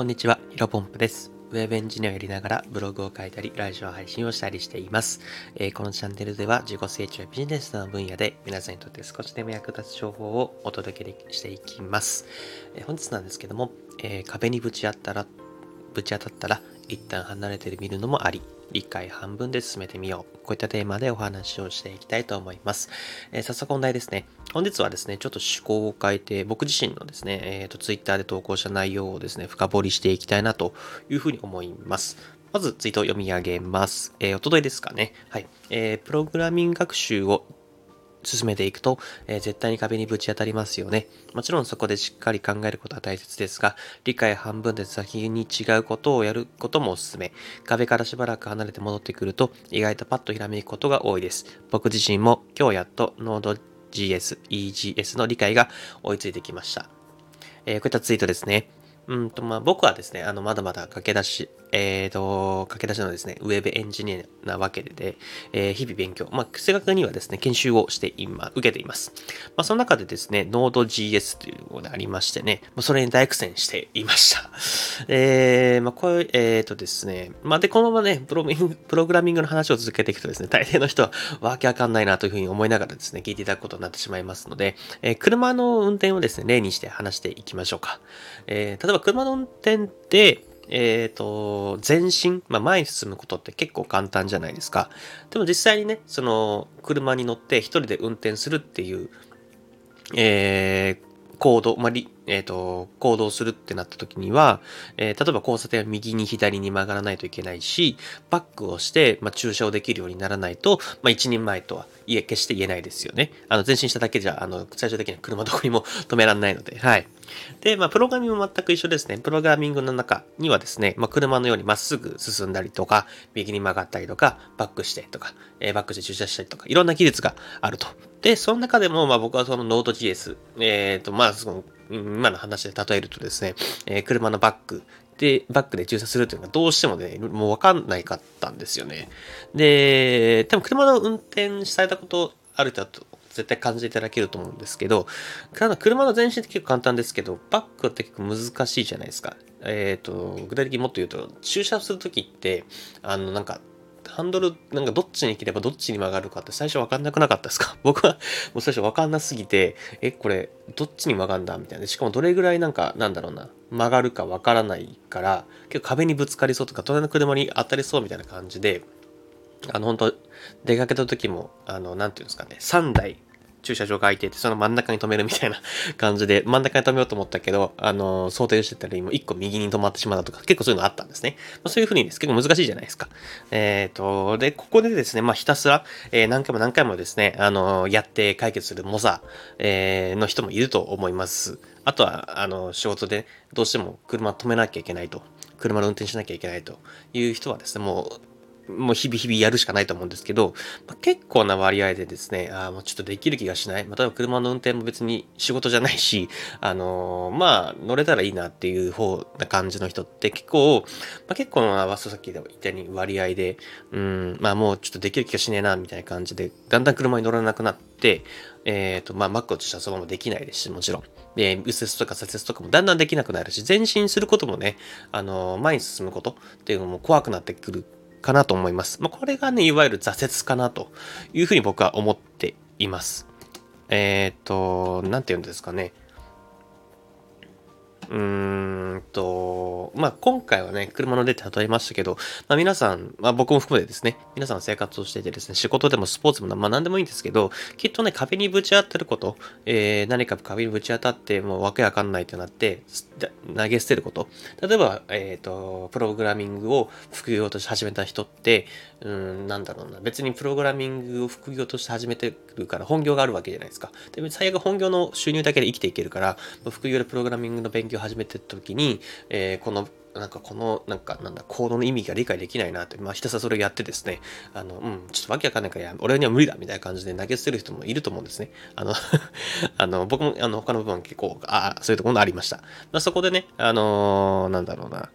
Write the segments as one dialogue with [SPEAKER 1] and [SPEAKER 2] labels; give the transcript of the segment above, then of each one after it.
[SPEAKER 1] こんにちは、ヒロポンプです。ウェブエンジニアをやりながらブログを書いたり、ラジオ配信をしたりしています。えーこのチャンネルでは自己成長やビジネスの分野で皆さんにとって少しでも役立つ情報をお届けしていきます。えー本日なんですけども、えー壁にぶち当たら、ぶち当たったら一旦離れてみるのもあり、理解半分で進めてみよう。こういったテーマでお話をしていきたいと思います。えー早速本題ですね。本日はですね、ちょっと趣向を変えて、僕自身のですね、えっ、と、ツイッターで投稿した内容をですね、深掘りしていきたいなというふうに思います。まず、ツイートを読み上げます。えー、おとといですかね。はい。えー、プログラミング学習を進めていくと、えー絶対に壁にぶち当たりますよね。もちろんそこでしっかり考えることは大切ですが、理解半分で先に違うことをやることもおすすめ。壁からしばらく離れて戻ってくると、意外とパッとひらめくことが多いです。僕自身も今日やっと Node.js、EGS の理解が追いついてきました。えーこういったツイートですね。うんと、まあ、僕はですね、あの、まだまだ駆け出し、えーと、駆け出しのですね、ウェブエンジニアなわけで、えー日々勉強、まあ、正確にはですね、研修をして今、受けています。まあ、その中でですね、Node.js というのがありましてね、まあそれに大苦戦していました。えー、まあ、これ、えーとですね、まあ、で、このままね、プロミングプログラミングの話を続けていくとですね、大抵の人はわけわかんないなというふうに思いながらですね、聞いていただくことになってしまいますので、えー車の運転をですね、例にして話していきましょうか。えー例えば車の運転って、えっ、と、前進、まあ、前に進むことって結構簡単じゃないですか。でも実際にね、その、車に乗って一人で運転するっていう、えー行動、まあ、えっ、と、行動するってなった時には、えー例えば交差点は右に左に曲がらないといけないし、バックをして、まあ、駐車をできるようにならないと、まあ、一人前とは言え、決して言えないですよね。あの、前進しただけじゃ、あの、最終的には車どこにも止められないので、はい。で、まあ、プログラミングも全く一緒ですね。プログラミングの中にはですね、まあ、車のようにまっすぐ進んだりとか、右に曲がったりとか、バックしてとか、えーバックして駐車したりとか、いろんな技術があると。で、その中でも、まあ、僕はその Node.js、えっ、と、まあ、その、今の話で例えるとですね、えー車のバックで、バックで駐車するというのがどうしてもね、もうわかんないかったんですよね。で、多分車の運転されたことある人だと絶対感じていただけると思うんですけど、車の前進って結構簡単ですけど、バックって結構難しいじゃないですか。えっ、と、具体的にもっと言うと、駐車するときって、あの、なんか、ハンドル、なんかどっちに切ればどっちに曲がるかって最初わかんなくなかったですか？僕はもう最初わかんなすぎて、え、これ、どっちに曲がるんだみたいな。しかもどれぐらいなんか、なんだろうな、曲がるかわからないから、結構壁にぶつかりそうとか、隣の車に当たりそうみたいな感じで、あの、本当出かけた時も、あの、なんていうんですかね、3台駐車場が空いてて、その真ん中に止めるみたいな 感じで、真ん中に止めようと思ったけど、あの、想定してたら今1個右に止まってしまったとか、結構そういうのあったんですね。まあ、そういうふうにです。結構難しいじゃないですか。えっ、と、で、ここでですね、まあ、ひたすら、えー何回も何回もですね、あの、やって解決する猛者、えーの人もいると思います。あとは、あの、仕事でどうしても車止めなきゃいけないと。車の運転しなきゃいけないという人はですね、もう、もう日々日々やるしかないと思うんですけど、まあ、結構な割合でですね、あもうちょっとできる気がしない。まあ、例えば車の運転も別に仕事じゃないし、あのーまあ、乗れたらいいなっていう方な感じの人って結構、まあ、結構な、さっき言ったように割合で、うん、まあもうちょっとできる気がしねえな、みたいな感じで、だんだん車に乗らなくなって、えっ、と、まあ、マックとしてはそのままできないですし、もちろん。で、右折とか左折とかもだんだんできなくなるし、前進することもね、あのー前に進むことっていうのも怖くなってくるかなと思います。まあ、これがね、いわゆる挫折かなというふうに僕は思っています。えっ、と、なんて言うんですかね。うーんと、まあ、今回はね、車の例で例えましたけど、まあ、皆さん、まあ、僕も含めてですね、皆さん生活をしていてですね、仕事でもスポーツも、まあ、何でもいいんですけど、きっとね、壁にぶち当たること、えー何か壁にぶち当たって、もうわけわかんないってなって、投げ捨てること。例えば、えっ、と、プログラミングを副業として始めた人って、うん、なんだろうな、別にプログラミングを副業として始めてるから本業があるわけじゃないですか。で、最悪本業の収入だけで生きていけるから、副業でプログラミングの勉強を始めてった時に、えーこの、なんかこの、なんかなんだ、コードの意味が理解できないなって、まあひたすらそれをやってですね、あの、うん、ちょっとわけわかんないから、俺には無理だみたいな感じで投げ捨てる人もいると思うんですね。あの、あの、僕も、あの、他の部分結構、ああ、そういうところもありました。まあ、そこでね、あのーなんだろうな、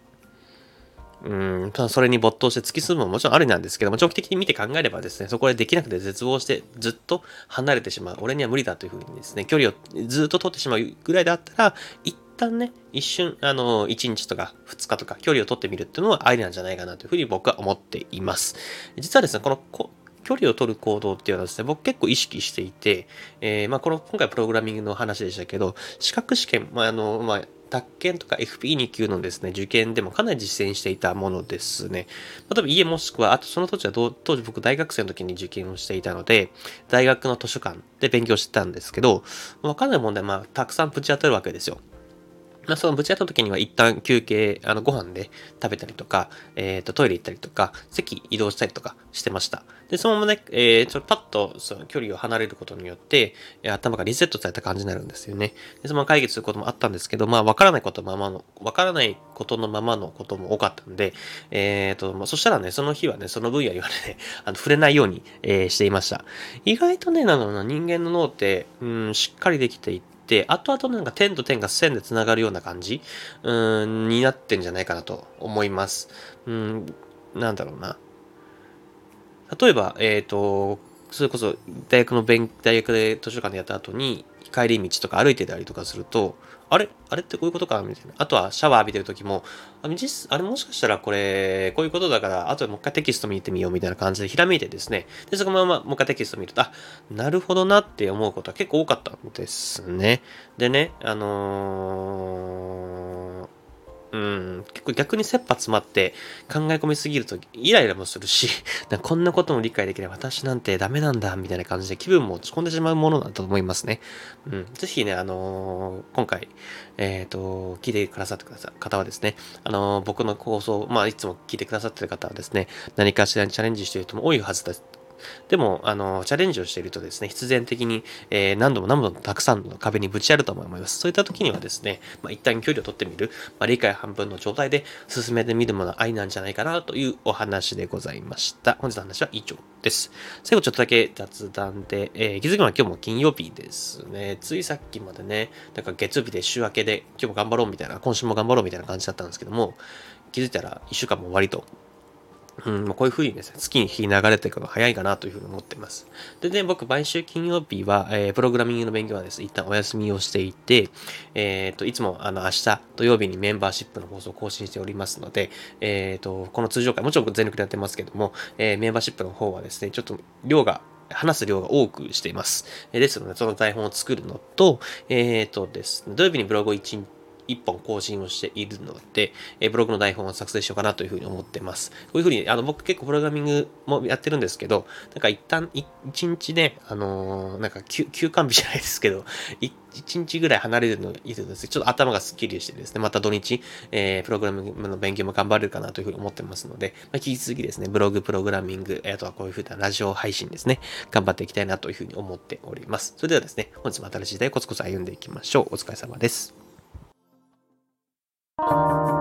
[SPEAKER 1] うん、それに没頭して突き進むももちろんありなんですけども、長期的に見て考えればですね、そこでできなくて絶望してずっと離れてしまう。俺には無理だというふうにですね、距離をずっと取ってしまうぐらいだったら、一旦ね、一瞬、あの、1日とか2日とか距離を取ってみるっていうのはありなんじゃないかなというふうに僕は思っています。実はですね、このこ距離を取る行動っていうのはですね、僕結構意識していて、えー、まあ、この、今回プログラミングの話でしたけど、資格試験、まあ、あの、まあ、宅建とか FP2 級のですね、受験でもかなり実践していたものですね。例えば家もしくは、あとその当時は当時僕大学生の時に受験をしていたので、大学の図書館で勉強してたんですけど、わかんない問題、まあ、たくさんぶち当たるわけですよ。まあ、そのぶち当たった時には一旦休憩、あの、ご飯で食べたりとか、えっ、ー、と、トイレ行ったりとか、席移動したりとかしてました。で、そのままね、えー、ちょっとパッとその距離を離れることによって、頭がリセットされた感じになるんですよね。で、そのまま解決することもあったんですけど、まあ、わからないことままの、わからないことのままのことも多かったんで、えっ、ー、と、まあ、そしたらね、その日はね、その分野にはね、あの、触れないように、えー、していました。意外とね、なの人間の脳って、うん、しっかりできていて、、後々なんか点と点が線で繋がるような感じ、うん、になってんじゃないかなと思います。うん、なんだろうな。例えば、えっ、ー、と、それこそ大学の勉、大学で図書館でやった後に、帰り道とか歩いてたりとかすると、あれ？あれってこういうことか？みたいな。あとはシャワー浴びてる時も、あ実あれもしかしたらこれ、こういうことだから、あとでもう一回テキスト見てみようみたいな感じでひらめいてですね。で、そのままもう一回テキスト見ると、あ、なるほどなって思うことは結構多かったんですね。でね、あのーうん、結構逆に切羽詰まって考え込みすぎるとイライラもするし、こんなことも理解できれば私なんてダメなんだ、みたいな感じで気分も落ち込んでしまうものだと思いますね。うん、ぜひね、あのー、今回、えっ、ー、と、聞いてくださってくださ方はですね、あのー、僕の放送、まあ、いつも聞いてくださってる方はですね、何かしらにチャレンジしている人も多いはずです。でも、あの、チャレンジをしているとですね、必然的に、えー、何度も何度もたくさんの壁にぶち当ると思います。そういった時にはですね、まあ、一旦距離を取ってみる、まあ、理解半分の状態で進めてみるものは愛なんじゃないかなというお話でございました。本日の話は以上です。最後ちょっとだけ雑談で、えー、気づくのは今日も金曜日ですね。ついさっきまでね、なんか月曜日で週明けで今日も頑張ろうみたいな、今週も頑張ろうみたいな感じだったんですけども、気づいたら1週間も終わりとうん、こういう風にですね、月に日流れていくのが早いかなというふうに思っています。でね、僕、毎週金曜日は、えー、プログラミングの勉強はですね、一旦お休みをしていて、えっ、ー、と、いつも、あの、明日土曜日にメンバーシップの放送を更新しておりますので、えっ、ー、と、この通常回、もちろん全力でやってますけども、えー、メンバーシップの方はですね、ちょっと量が話す量が多くしています。ですので、その台本を作るのと、えっ、ー、とですね、土曜日にブログを1日一本更新をしているので、えブログの台本を作成しようかなというふうに思ってます。こういうふうに、あの、僕結構プログラミングもやってるんですけど、なんか一旦、一日ね、あのー、なんか休、休館日じゃないですけど、一日ぐらい離れるのいいですね。ちょっと頭がスッキリしてですね、また土日、えー、プログラミングの勉強も頑張れるかなというふうに思ってますので、まあ、引き続きですね、ブログ、プログラミング、あとはこういうふうなラジオ配信ですね、頑張っていきたいなというふうに思っております。それではですね、本日も新しい時代コツコツ歩んでいきましょう。お疲れ様です。You